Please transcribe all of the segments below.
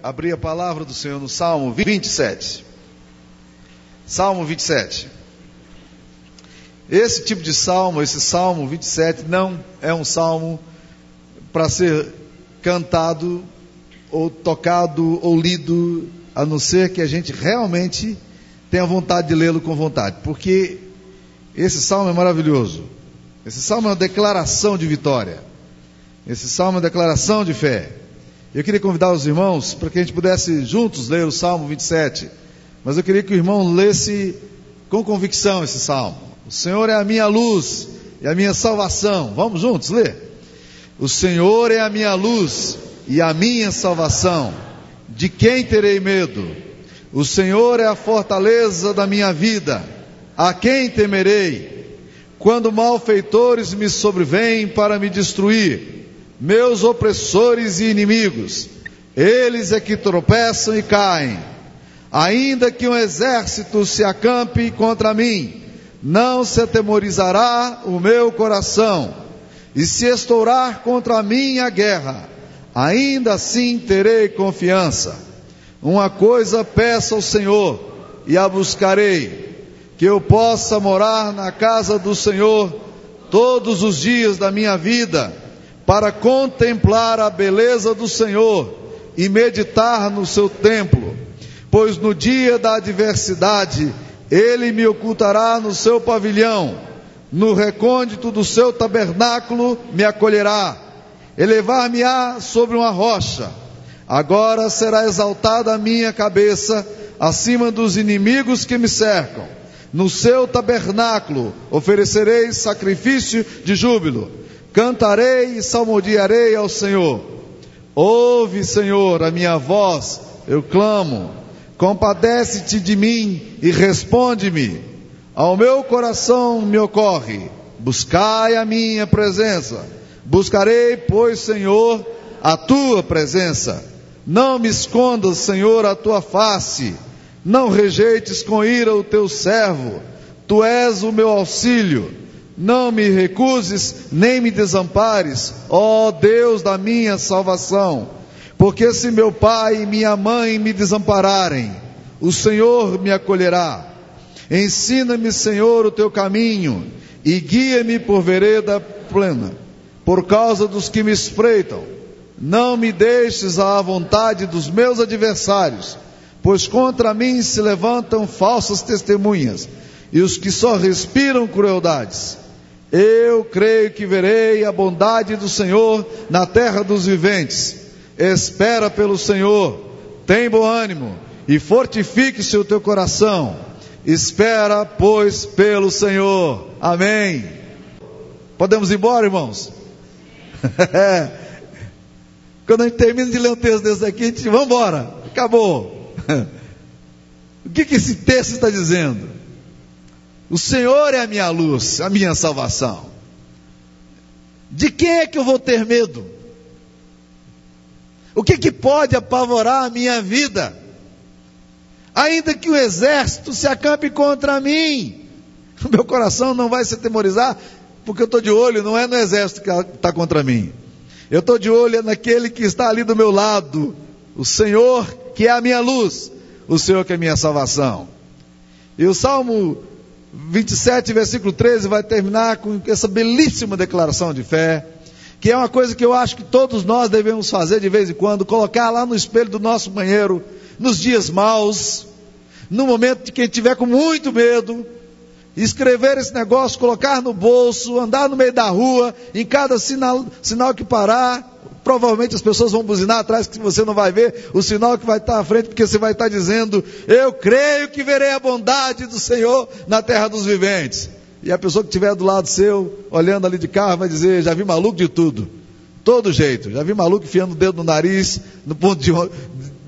abrir a palavra do Senhor no Salmo 27. Salmo 27. Esse tipo de salmo, esse Salmo 27, não é um salmo para ser cantado, ou tocado, ou lido, a não ser que a gente realmente tenha vontade de lê-lo com vontade, porque esse salmo é maravilhoso. Esse salmo é uma declaração de vitória. Esse salmo é uma declaração de fé. Eu queria convidar os irmãos para que a gente pudesse juntos ler o Salmo 27. Mas eu queria que o irmão lesse com convicção esse salmo. O Senhor é a minha luz e a minha salvação. Vamos juntos ler? O Senhor é a minha luz e a minha salvação. De quem terei medo? O Senhor é a fortaleza da minha vida. A quem temerei? Quando malfeitores me sobrevêm para me destruir meus opressores e inimigos. Eles é que tropeçam e caem. Ainda que um exército se acampe contra mim, não se atemorizará o meu coração. E se estourar contra mim a guerra, ainda assim terei confiança. Uma coisa peço ao Senhor e a buscarei, que eu possa morar na casa do Senhor todos os dias da minha vida para contemplar a beleza do Senhor e meditar no seu templo, pois no dia da adversidade ele me ocultará no seu pavilhão, no recôndito do seu tabernáculo me acolherá, elevar-me-á sobre uma rocha. Agora será exaltada a minha cabeça acima dos inimigos que me cercam. No seu tabernáculo oferecerei sacrifício de júbilo Cantarei e salmodiarei ao Senhor. Ouve, Senhor, a minha voz, eu clamo. Compadece-te de mim e responde-me. Ao meu coração me ocorre. Buscai a minha presença. Buscarei, pois, Senhor, a tua presença. Não me escondas, Senhor, a tua face. Não rejeites com ira o teu servo. Tu és o meu auxílio. Não me recuses, nem me desampares, ó Deus da minha salvação. Porque se meu pai e minha mãe me desampararem, o Senhor me acolherá. Ensina-me, Senhor, o teu caminho e guia-me por vereda plena, por causa dos que me espreitam. Não me deixes à vontade dos meus adversários, pois contra mim se levantam falsas testemunhas e os que só respiram crueldades. Eu creio que verei a bondade do Senhor na terra dos viventes. Espera pelo Senhor, tem bom ânimo e fortifique-se o teu coração. Espera, pois, pelo Senhor. Amém. Podemos ir embora, irmãos? Quando a gente termina de ler um texto desse aqui, a gente vamos embora. Acabou. o que, que esse texto está dizendo? O Senhor é a minha luz, a minha salvação. De quem é que eu vou ter medo? O que, que pode apavorar a minha vida? Ainda que o exército se acampe contra mim, o meu coração não vai se atemorizar, porque eu estou de olho, não é no exército que está contra mim. Eu estou de olho naquele que está ali do meu lado, o Senhor que é a minha luz, o Senhor que é a minha salvação. E o Salmo 27, versículo 13, vai terminar com essa belíssima declaração de fé, que é uma coisa que eu acho que todos nós devemos fazer de vez em quando, colocar lá no espelho do nosso banheiro, nos dias maus, no momento de quem tiver com muito medo, escrever esse negócio, colocar no bolso, andar no meio da rua, em cada sinal, sinal que parar, Provavelmente as pessoas vão buzinar atrás que você não vai ver o sinal que vai estar à frente, porque você vai estar dizendo: Eu creio que verei a bondade do Senhor na terra dos viventes. E a pessoa que estiver do lado seu, olhando ali de carro, vai dizer: Já vi maluco de tudo. Todo jeito. Já vi maluco enfiando o dedo no nariz, no ponto de,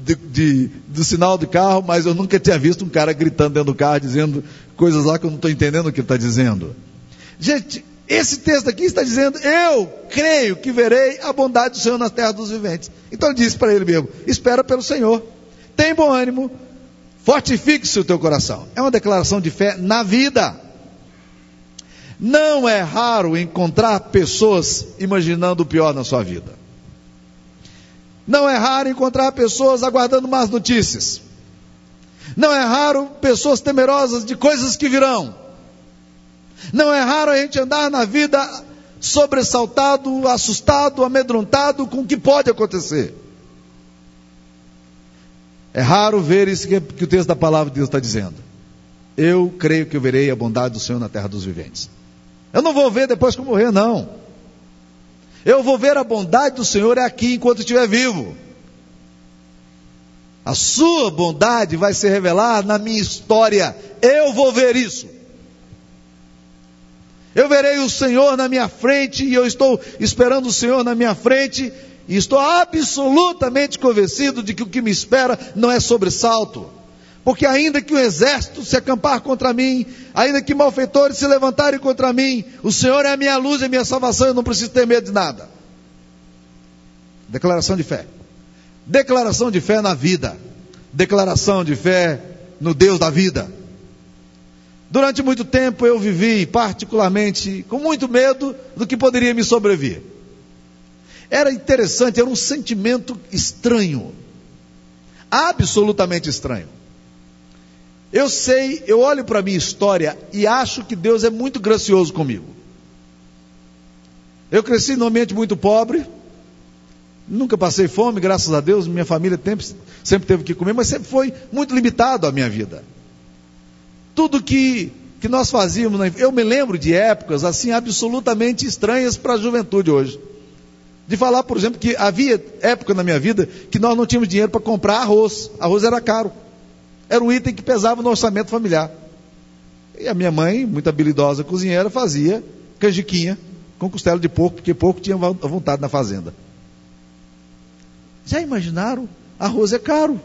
de, de, do sinal do carro, mas eu nunca tinha visto um cara gritando dentro do carro, dizendo coisas lá que eu não estou entendendo o que ele está dizendo. Gente, esse texto aqui está dizendo: Eu creio que verei a bondade do Senhor na terra dos viventes. Então ele disse para ele mesmo: Espera pelo Senhor, tem bom ânimo, fortifique-se o teu coração. É uma declaração de fé na vida. Não é raro encontrar pessoas imaginando o pior na sua vida. Não é raro encontrar pessoas aguardando más notícias. Não é raro pessoas temerosas de coisas que virão. Não é raro a gente andar na vida sobressaltado, assustado, amedrontado com o que pode acontecer. É raro ver isso que, o texto da palavra de Deus está dizendo. Eu creio que eu verei a bondade do Senhor na terra dos viventes. Eu não vou ver depois que eu morrer, não. Eu vou ver a bondade do Senhor aqui enquanto estiver vivo. A sua bondade vai se revelar na minha história. Eu vou ver isso. Eu verei o Senhor na minha frente e eu estou esperando o Senhor na minha frente e estou absolutamente convencido de que o que me espera não é sobressalto. Porque ainda que o exército se acampar contra mim, ainda que malfeitores se levantarem contra mim, o Senhor é a minha luz e a minha salvação, eu não preciso ter medo de nada. Declaração de fé. Declaração de fé na vida. Declaração de fé no Deus da vida. Durante muito tempo eu vivi, particularmente, com muito medo do que poderia me sobrevir. Era interessante, era um sentimento estranho. Absolutamente estranho. Eu sei, eu olho para a minha história e acho que Deus é muito gracioso comigo. Eu cresci num ambiente muito pobre, nunca passei fome, graças a Deus, minha família sempre, sempre teve que comer, mas sempre foi muito limitado a minha vida. Tudo que, que nós fazíamos, eu me lembro de épocas assim absolutamente estranhas para a juventude hoje. De falar, por exemplo, que havia época na minha vida que nós não tínhamos dinheiro para comprar arroz. Arroz era caro. Era um item que pesava no orçamento familiar. E a minha mãe, muito habilidosa cozinheira, fazia canjiquinha com costela de porco, porque porco tinha vontade na fazenda. Já imaginaram? Arroz é caro.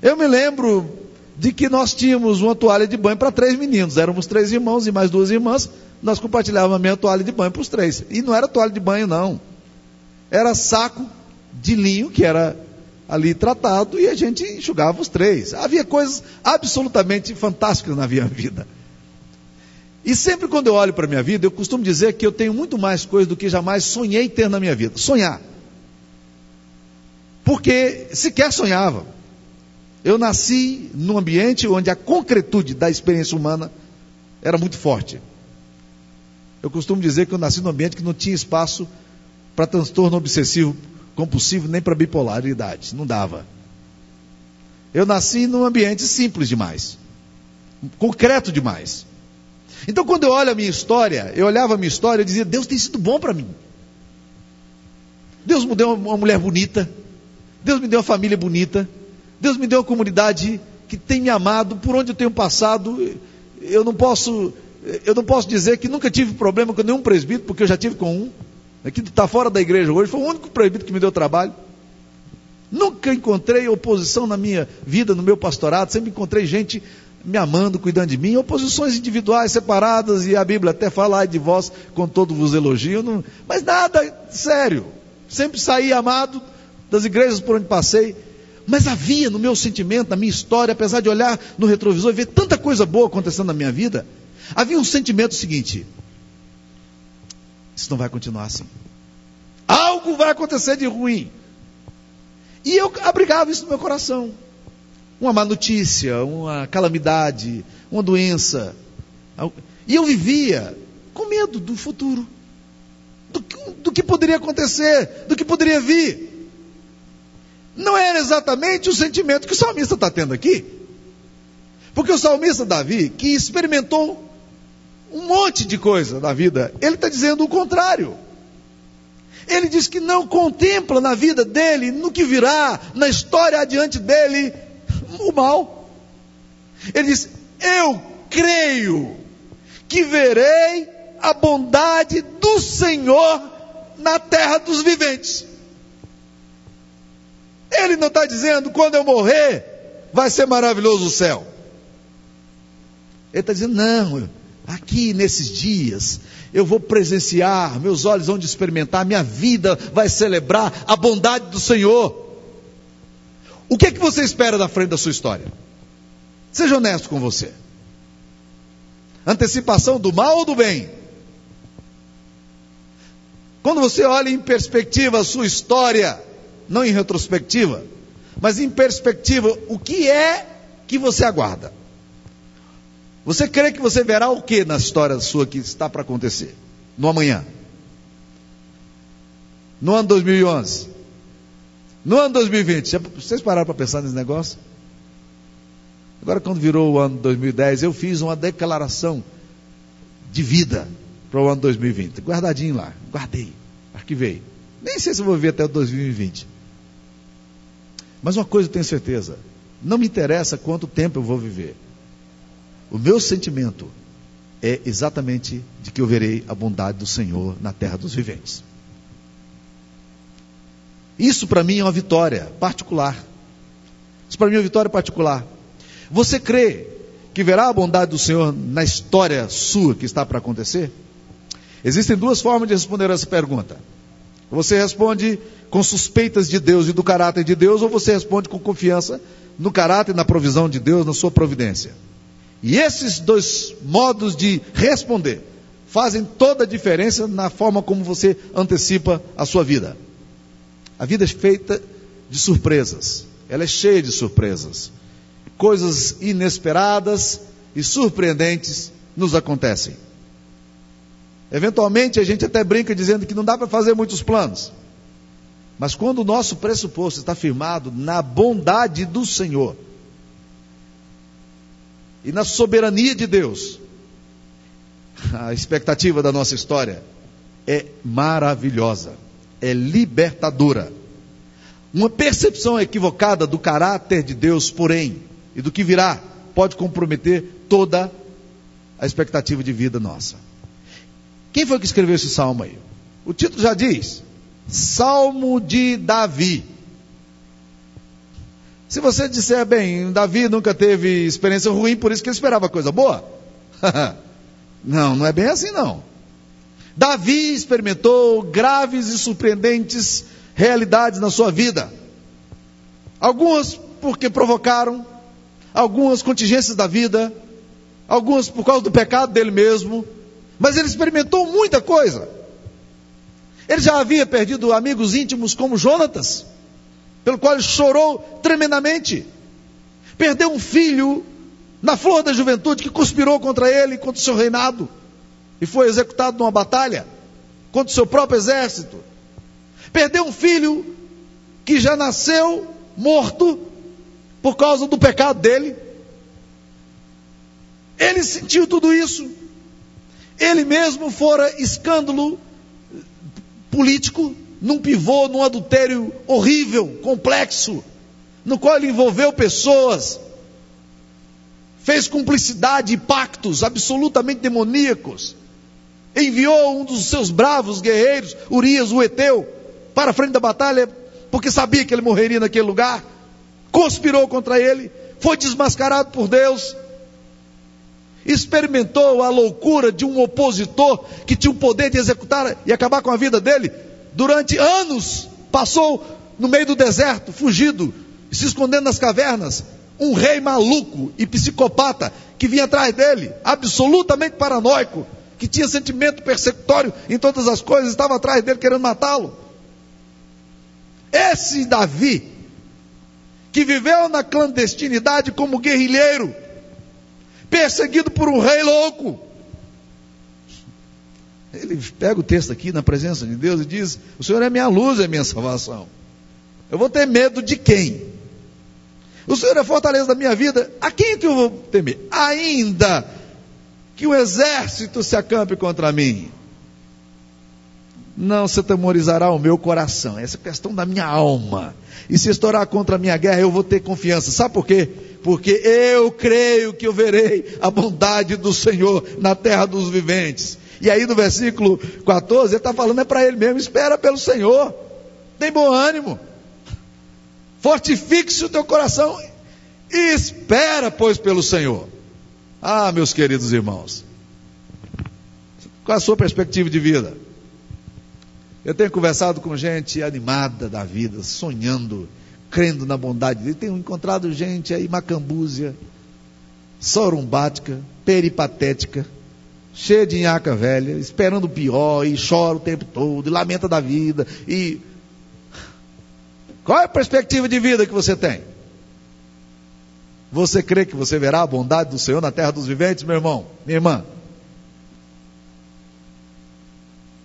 Eu me lembro de que nós tínhamos uma toalha de banho para três meninos. Éramos três irmãos e mais duas irmãs. Nós compartilhávamos a minha toalha de banho para os três. E não era toalha de banho, não. Era saco de linho, que era ali tratado e a gente enxugava os três. Havia coisas absolutamente fantásticas na minha vida. E sempre quando eu olho para a minha vida, eu costumo dizer que eu tenho muito mais coisas do que jamais sonhei ter na minha vida. Sonhar. Porque sequer sonhava. Eu nasci num ambiente onde a concretude da experiência humana era muito forte. Eu costumo dizer que eu nasci num ambiente que não tinha espaço para transtorno obsessivo compulsivo nem para bipolaridade. Não dava. Eu nasci num ambiente simples demais, concreto demais. Então, quando eu olho a minha história, eu olhava a minha história e dizia: Deus tem sido bom para mim. Deus me deu uma mulher bonita. Deus me deu uma família bonita. Deus me deu uma comunidade que tem me amado. Por onde eu tenho passado, eu não posso, eu não posso dizer que nunca tive problema com nenhum presbítero, porque eu já tive com um aqui está fora da igreja hoje, foi o único proibido que me deu trabalho. Nunca encontrei oposição na minha vida, no meu pastorado, sempre encontrei gente me amando, cuidando de mim, oposições individuais, separadas, e a Bíblia até fala de vós com todo vos elogio, não, mas nada sério. Sempre saí amado das igrejas por onde passei, mas havia no meu sentimento, na minha história, apesar de olhar no retrovisor e ver tanta coisa boa acontecendo na minha vida, havia um sentimento seguinte: isso não vai continuar assim. Algo vai acontecer de ruim. E eu abrigava isso no meu coração. Uma má notícia, uma calamidade, uma doença. E eu vivia com medo do futuro, do, do que poderia acontecer, do que poderia vir. Não era exatamente o sentimento que o salmista está tendo aqui. Porque o salmista Davi, que experimentou um monte de coisa na vida. Ele está dizendo o contrário. Ele diz que não contempla na vida dele, no que virá, na história adiante dele, o mal. Ele diz: Eu creio que verei a bondade do Senhor na terra dos viventes. Ele não está dizendo quando eu morrer vai ser maravilhoso o céu. Ele está dizendo: Não, Aqui nesses dias, eu vou presenciar, meus olhos vão experimentar, minha vida vai celebrar a bondade do Senhor. O que é que você espera da frente da sua história? Seja honesto com você. Antecipação do mal ou do bem? Quando você olha em perspectiva a sua história, não em retrospectiva, mas em perspectiva, o que é que você aguarda? Você crê que você verá o que na história sua que está para acontecer? No amanhã? No ano 2011? No ano 2020? Vocês pararam para pensar nesse negócio? Agora, quando virou o ano 2010, eu fiz uma declaração de vida para o ano 2020. Guardadinho lá, guardei, arquivei. Nem sei se vou viver até o 2020. Mas uma coisa eu tenho certeza: não me interessa quanto tempo eu vou viver. O meu sentimento é exatamente de que eu verei a bondade do Senhor na terra dos viventes. Isso para mim é uma vitória particular. Isso para mim é uma vitória particular. Você crê que verá a bondade do Senhor na história sua que está para acontecer? Existem duas formas de responder essa pergunta. Você responde com suspeitas de Deus e do caráter de Deus, ou você responde com confiança no caráter e na provisão de Deus, na sua providência. E esses dois modos de responder fazem toda a diferença na forma como você antecipa a sua vida. A vida é feita de surpresas, ela é cheia de surpresas. Coisas inesperadas e surpreendentes nos acontecem. Eventualmente a gente até brinca dizendo que não dá para fazer muitos planos. Mas quando o nosso pressuposto está firmado na bondade do Senhor, e na soberania de Deus, a expectativa da nossa história é maravilhosa, é libertadora. Uma percepção equivocada do caráter de Deus, porém, e do que virá, pode comprometer toda a expectativa de vida nossa. Quem foi que escreveu esse salmo aí? O título já diz: Salmo de Davi. Se você disser, bem, Davi nunca teve experiência ruim, por isso que ele esperava coisa boa. não, não é bem assim não. Davi experimentou graves e surpreendentes realidades na sua vida. Algumas porque provocaram, algumas contingências da vida, algumas por causa do pecado dele mesmo, mas ele experimentou muita coisa. Ele já havia perdido amigos íntimos como Jonatas pelo qual ele chorou tremendamente. Perdeu um filho na flor da juventude que conspirou contra ele, contra o seu reinado, e foi executado numa batalha contra o seu próprio exército. Perdeu um filho que já nasceu morto por causa do pecado dele. Ele sentiu tudo isso. Ele mesmo fora escândalo político num pivô, num adultério horrível, complexo, no qual ele envolveu pessoas, fez cumplicidade e pactos absolutamente demoníacos, enviou um dos seus bravos guerreiros, Urias, o Eteu, para a frente da batalha, porque sabia que ele morreria naquele lugar, conspirou contra ele, foi desmascarado por Deus, experimentou a loucura de um opositor que tinha o poder de executar e acabar com a vida dele, durante anos, passou no meio do deserto, fugido, se escondendo nas cavernas. Um rei maluco e psicopata que vinha atrás dele, absolutamente paranoico, que tinha sentimento persecutório em todas as coisas, estava atrás dele querendo matá-lo. Esse Davi, que viveu na clandestinidade como guerrilheiro, perseguido por um rei louco, ele pega o texto aqui na presença de Deus e diz: O Senhor é minha luz, é minha salvação. Eu vou ter medo de quem? O Senhor é a fortaleza da minha vida. A quem que eu vou temer? Ainda que o exército se acampe contra mim. Não se temorizará o meu coração. Essa é questão da minha alma. E se estourar contra a minha guerra, eu vou ter confiança. Sabe por quê? Porque eu creio que eu verei a bondade do Senhor na terra dos viventes. E aí no versículo 14, ele está falando é para ele mesmo: espera pelo Senhor, tem bom ânimo, fortifique-se o teu coração e espera, pois, pelo Senhor. Ah, meus queridos irmãos, qual a sua perspectiva de vida? Eu tenho conversado com gente animada da vida, sonhando, crendo na bondade dele. Tenho encontrado gente aí macambúzia, sorumbática, peripatética, cheia de nhaca velha, esperando o pior, e chora o tempo todo, e lamenta da vida, e. Qual é a perspectiva de vida que você tem? Você crê que você verá a bondade do Senhor na terra dos viventes, meu irmão, minha irmã?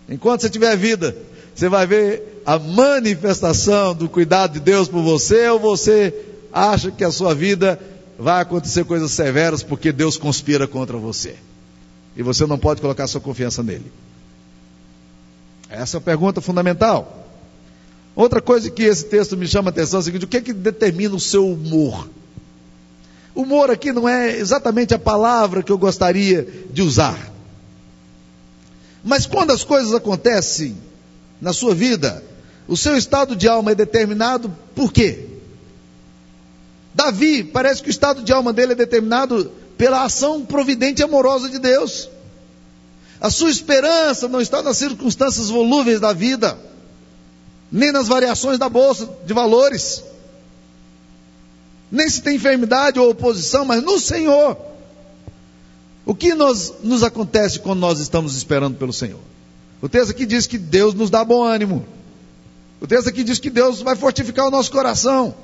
Enquanto você tiver vida, você vai ver a manifestação do cuidado de Deus por você, ou você acha que a sua vida vai acontecer coisas severas porque Deus conspira contra você. E você não pode colocar sua confiança nele. Essa é a pergunta fundamental. Outra coisa que esse texto me chama a atenção é o seguinte: o que é que determina o seu humor? Humor aqui não é exatamente a palavra que eu gostaria de usar. Mas quando as coisas acontecem na sua vida, o seu estado de alma é determinado por quê? Davi, parece que o estado de alma dele é determinado pela ação providente e amorosa de Deus. A sua esperança não está nas circunstâncias volúveis da vida, nem nas variações da bolsa de valores, nem se tem enfermidade ou oposição, mas no Senhor. O que nos, nos acontece quando nós estamos esperando pelo Senhor? O texto aqui diz que Deus nos dá bom ânimo. O texto aqui diz que Deus vai fortificar o nosso coração.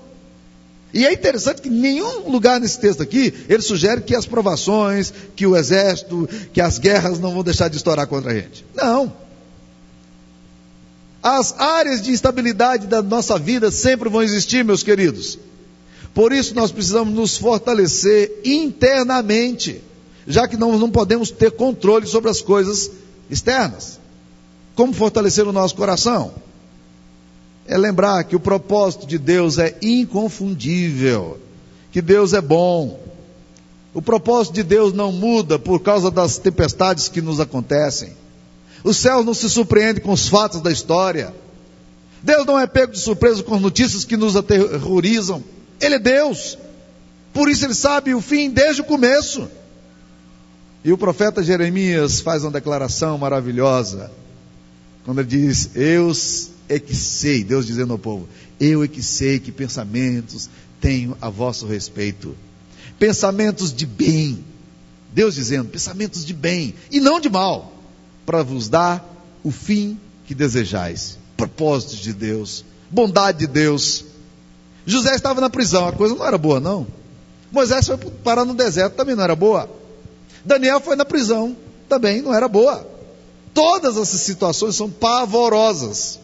E é interessante que nenhum lugar nesse texto aqui ele sugere que as provações, que o exército, que as guerras não vão deixar de estourar contra a gente. Não. As áreas de instabilidade da nossa vida sempre vão existir, meus queridos. Por isso nós precisamos nos fortalecer internamente, já que não, não podemos ter controle sobre as coisas externas. Como fortalecer o nosso coração? É lembrar que o propósito de Deus é inconfundível, que Deus é bom. O propósito de Deus não muda por causa das tempestades que nos acontecem. Os céus não se surpreendem com os fatos da história. Deus não é pego de surpresa com as notícias que nos aterrorizam. Ele é Deus. Por isso ele sabe o fim desde o começo. E o profeta Jeremias faz uma declaração maravilhosa. Quando ele diz: Eu é que sei, Deus dizendo ao povo: Eu é que sei que pensamentos tenho a vosso respeito. Pensamentos de bem. Deus dizendo: Pensamentos de bem e não de mal, para vos dar o fim que desejais. Propósitos de Deus, bondade de Deus. José estava na prisão, a coisa não era boa, não. Moisés foi parar no deserto, também não era boa. Daniel foi na prisão, também não era boa. Todas essas situações são pavorosas.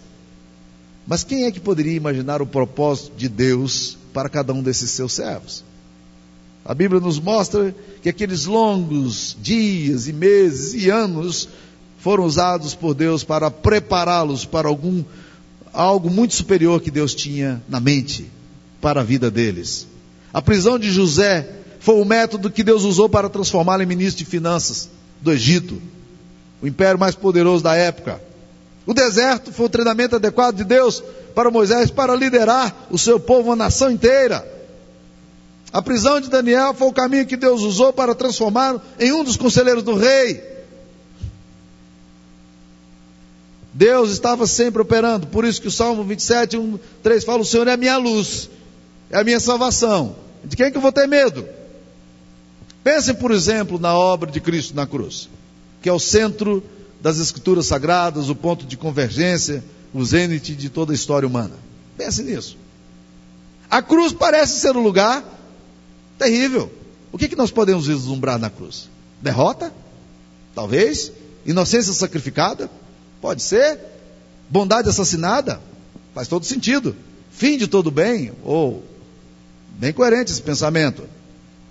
Mas quem é que poderia imaginar o propósito de Deus para cada um desses seus servos? A Bíblia nos mostra que aqueles longos dias e meses e anos foram usados por Deus para prepará-los para algum algo muito superior que Deus tinha na mente para a vida deles. A prisão de José foi o método que Deus usou para transformá-lo em ministro de finanças do Egito o império mais poderoso da época. O deserto foi o treinamento adequado de Deus para Moisés para liderar o seu povo, uma nação inteira. A prisão de Daniel foi o caminho que Deus usou para transformá-lo em um dos conselheiros do rei. Deus estava sempre operando, por isso que o Salmo 27, 1, 3 fala: O Senhor é a minha luz, é a minha salvação. De quem que eu vou ter medo? Pensem, por exemplo, na obra de Cristo na cruz que é o centro das escrituras sagradas, o ponto de convergência, o zênite de toda a história humana. Pense nisso. A cruz parece ser um lugar terrível. O que, que nós podemos vislumbrar na cruz? Derrota? Talvez. Inocência sacrificada? Pode ser. Bondade assassinada? Faz todo sentido. Fim de todo bem? Ou, bem coerente esse pensamento.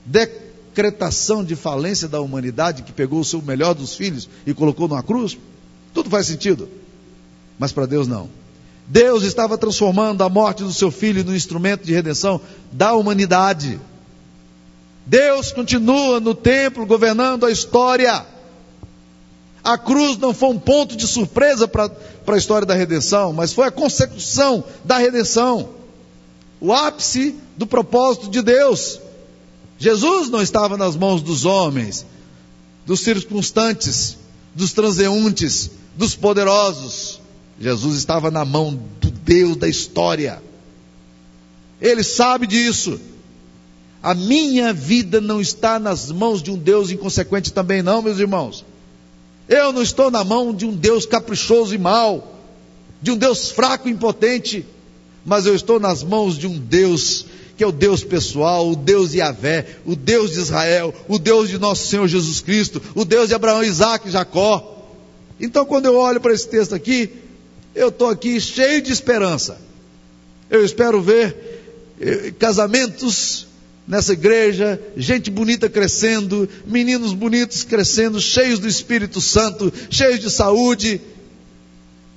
De decretação de falência da humanidade que pegou o seu melhor dos filhos e colocou numa cruz? Tudo faz sentido. Mas para Deus não. Deus estava transformando a morte do seu filho no instrumento de redenção da humanidade. Deus continua no templo governando a história. A cruz não foi um ponto de surpresa para a história da redenção, mas foi a consecução da redenção. O ápice do propósito de Deus. Jesus não estava nas mãos dos homens, dos circunstantes, dos transeuntes, dos poderosos. Jesus estava na mão do Deus da história. Ele sabe disso. A minha vida não está nas mãos de um Deus inconsequente também, não, meus irmãos. Eu não estou na mão de um Deus caprichoso e mau, de um Deus fraco e impotente, mas eu estou nas mãos de um Deus que é o Deus pessoal, o Deus de Yahvé, o Deus de Israel, o Deus de nosso Senhor Jesus Cristo, o Deus de Abraão, Isaac e Jacó. Então, quando eu olho para esse texto aqui, eu estou aqui cheio de esperança. Eu espero ver eh, casamentos nessa igreja, gente bonita crescendo, meninos bonitos crescendo, cheios do Espírito Santo, cheios de saúde.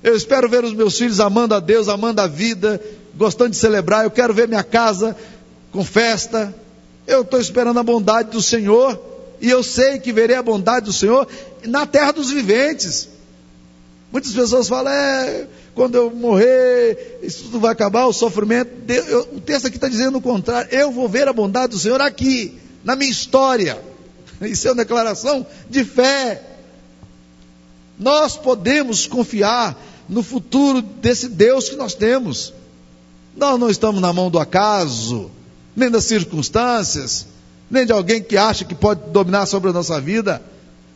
Eu espero ver os meus filhos amando a Deus, amando a vida, gostando de celebrar. Eu quero ver minha casa com festa. Eu estou esperando a bondade do Senhor. E eu sei que verei a bondade do Senhor na terra dos viventes. Muitas pessoas falam, é, quando eu morrer, isso tudo vai acabar, o sofrimento. o texto aqui está dizendo o contrário. Eu vou ver a bondade do Senhor aqui, na minha história. Isso é uma declaração de fé. Nós podemos confiar no futuro desse Deus que nós temos. Nós não estamos na mão do acaso, nem das circunstâncias, nem de alguém que acha que pode dominar sobre a nossa vida.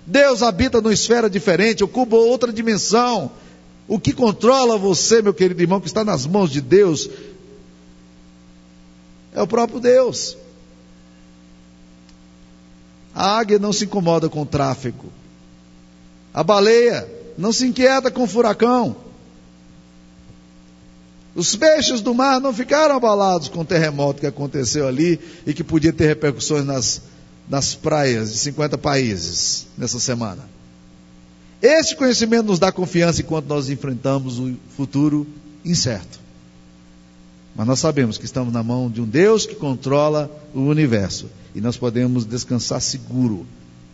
Deus habita numa esfera diferente, ocupa outra dimensão. O que controla você, meu querido irmão, que está nas mãos de Deus, é o próprio Deus. A águia não se incomoda com o tráfego. A baleia não se inquieta com o furacão. Os peixes do mar não ficaram abalados com o terremoto que aconteceu ali e que podia ter repercussões nas, nas praias de 50 países nessa semana. Este conhecimento nos dá confiança enquanto nós enfrentamos o futuro incerto. Mas nós sabemos que estamos na mão de um Deus que controla o universo e nós podemos descansar seguro,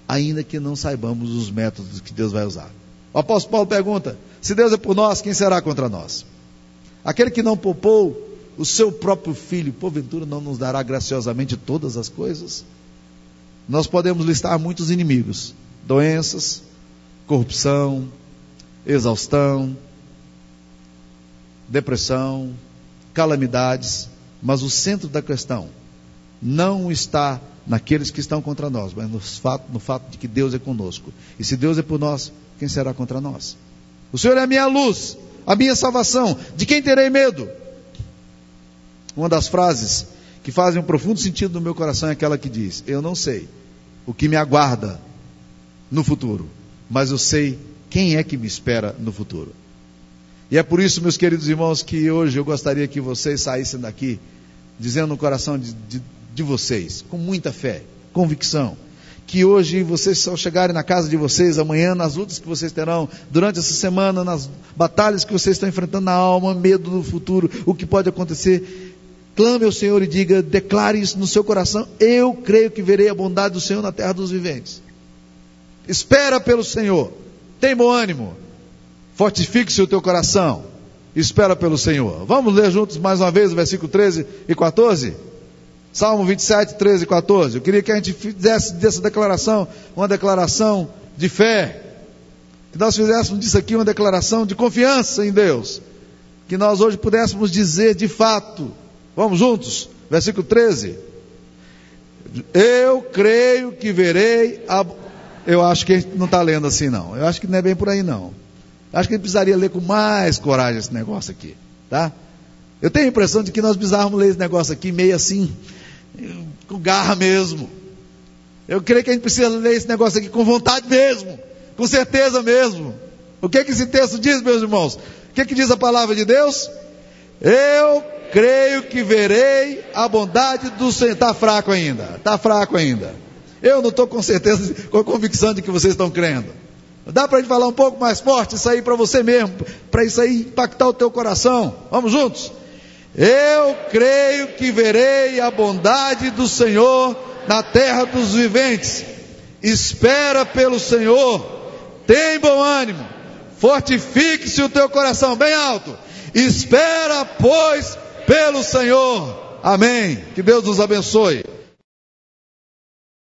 ainda que não saibamos os métodos que Deus vai usar. O apóstolo Paulo pergunta: se Deus é por nós, quem será contra nós? Aquele que não poupou o seu próprio filho, porventura não nos dará graciosamente todas as coisas? Nós podemos listar muitos inimigos: doenças, corrupção, exaustão, depressão, calamidades, mas o centro da questão não está naqueles que estão contra nós, mas no fato, no fato de que Deus é conosco. E se Deus é por nós, quem será contra nós? O Senhor é a minha luz, a minha salvação. De quem terei medo? Uma das frases que fazem um profundo sentido no meu coração é aquela que diz: Eu não sei o que me aguarda no futuro, mas eu sei quem é que me espera no futuro. E é por isso, meus queridos irmãos, que hoje eu gostaria que vocês saíssem daqui dizendo no coração de, de, de vocês, com muita fé, convicção, que hoje vocês, ao chegarem na casa de vocês, amanhã, nas lutas que vocês terão, durante essa semana, nas batalhas que vocês estão enfrentando na alma, medo do futuro, o que pode acontecer, clame ao Senhor e diga, declare isso no seu coração, eu creio que verei a bondade do Senhor na terra dos viventes. Espera pelo Senhor. Tem bom ânimo. Fortifique-se o teu coração. Espera pelo Senhor. Vamos ler juntos mais uma vez o versículo 13 e 14? Salmo 27, 13 e 14. Eu queria que a gente fizesse dessa declaração uma declaração de fé. Que nós fizéssemos disso aqui uma declaração de confiança em Deus. Que nós hoje pudéssemos dizer de fato. Vamos juntos? Versículo 13. Eu creio que verei a eu acho que a gente não está lendo assim, não. Eu acho que não é bem por aí, não. Eu acho que gente precisaria ler com mais coragem esse negócio aqui, tá? Eu tenho a impressão de que nós precisávamos ler esse negócio aqui meio assim, com garra mesmo. Eu creio que a gente precisa ler esse negócio aqui com vontade mesmo, com certeza mesmo. O que que esse texto diz, meus irmãos? O que que diz a palavra de Deus? Eu creio que verei a bondade do Senhor. Está fraco ainda, está fraco ainda. Eu não estou com certeza, com a convicção de que vocês estão crendo. Dá para a gente falar um pouco mais forte isso aí para você mesmo, para isso aí impactar o teu coração. Vamos juntos? Eu creio que verei a bondade do Senhor na terra dos viventes. Espera pelo Senhor. Tem bom ânimo. Fortifique-se o teu coração bem alto. Espera, pois, pelo Senhor. Amém. Que Deus nos abençoe.